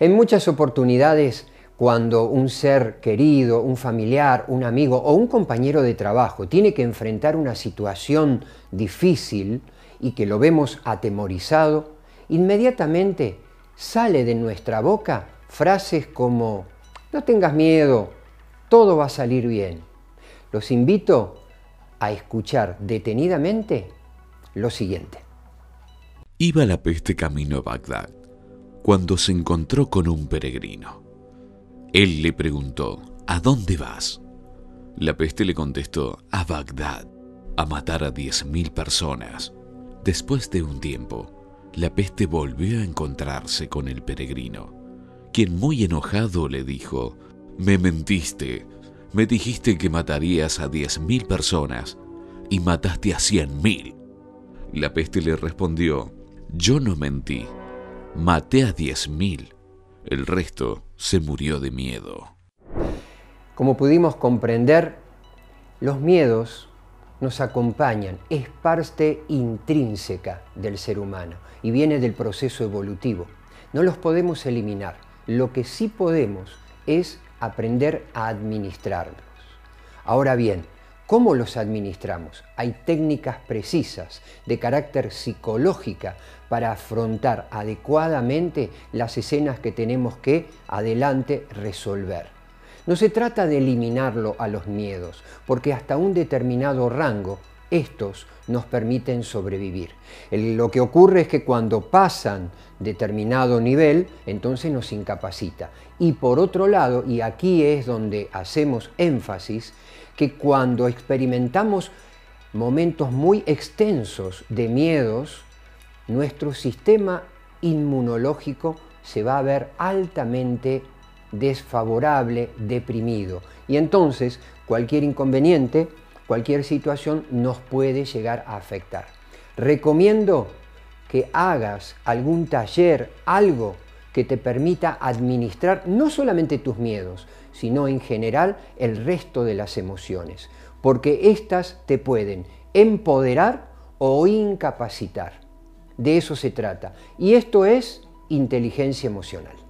En muchas oportunidades, cuando un ser querido, un familiar, un amigo o un compañero de trabajo tiene que enfrentar una situación difícil y que lo vemos atemorizado, inmediatamente sale de nuestra boca frases como, no tengas miedo, todo va a salir bien. Los invito a escuchar detenidamente lo siguiente. Iba la peste camino a Bagdad cuando se encontró con un peregrino. Él le preguntó, ¿A dónde vas? La peste le contestó, a Bagdad, a matar a diez mil personas. Después de un tiempo, la peste volvió a encontrarse con el peregrino, quien muy enojado le dijo, Me mentiste, me dijiste que matarías a diez mil personas y mataste a cien mil. La peste le respondió, Yo no mentí, maté a diez mil, el resto se murió de miedo. Como pudimos comprender, los miedos nos acompañan, es parte intrínseca del ser humano y viene del proceso evolutivo. No los podemos eliminar, lo que sí podemos es aprender a administrarlos. Ahora bien, ¿cómo los administramos? Hay técnicas precisas de carácter psicológica para afrontar adecuadamente las escenas que tenemos que adelante resolver. No se trata de eliminarlo a los miedos, porque hasta un determinado rango estos nos permiten sobrevivir. lo que ocurre es que cuando pasan determinado nivel, entonces nos incapacita. Y por otro lado, y aquí es donde hacemos énfasis, que cuando experimentamos momentos muy extensos de miedos, nuestro sistema inmunológico se va a ver altamente desfavorable, deprimido. Y entonces cualquier inconveniente, cualquier situación nos puede llegar a afectar. Recomiendo que hagas algún taller, algo que te permita administrar no solamente tus miedos, sino en general el resto de las emociones, porque éstas te pueden empoderar o incapacitar. De eso se trata. Y esto es inteligencia emocional.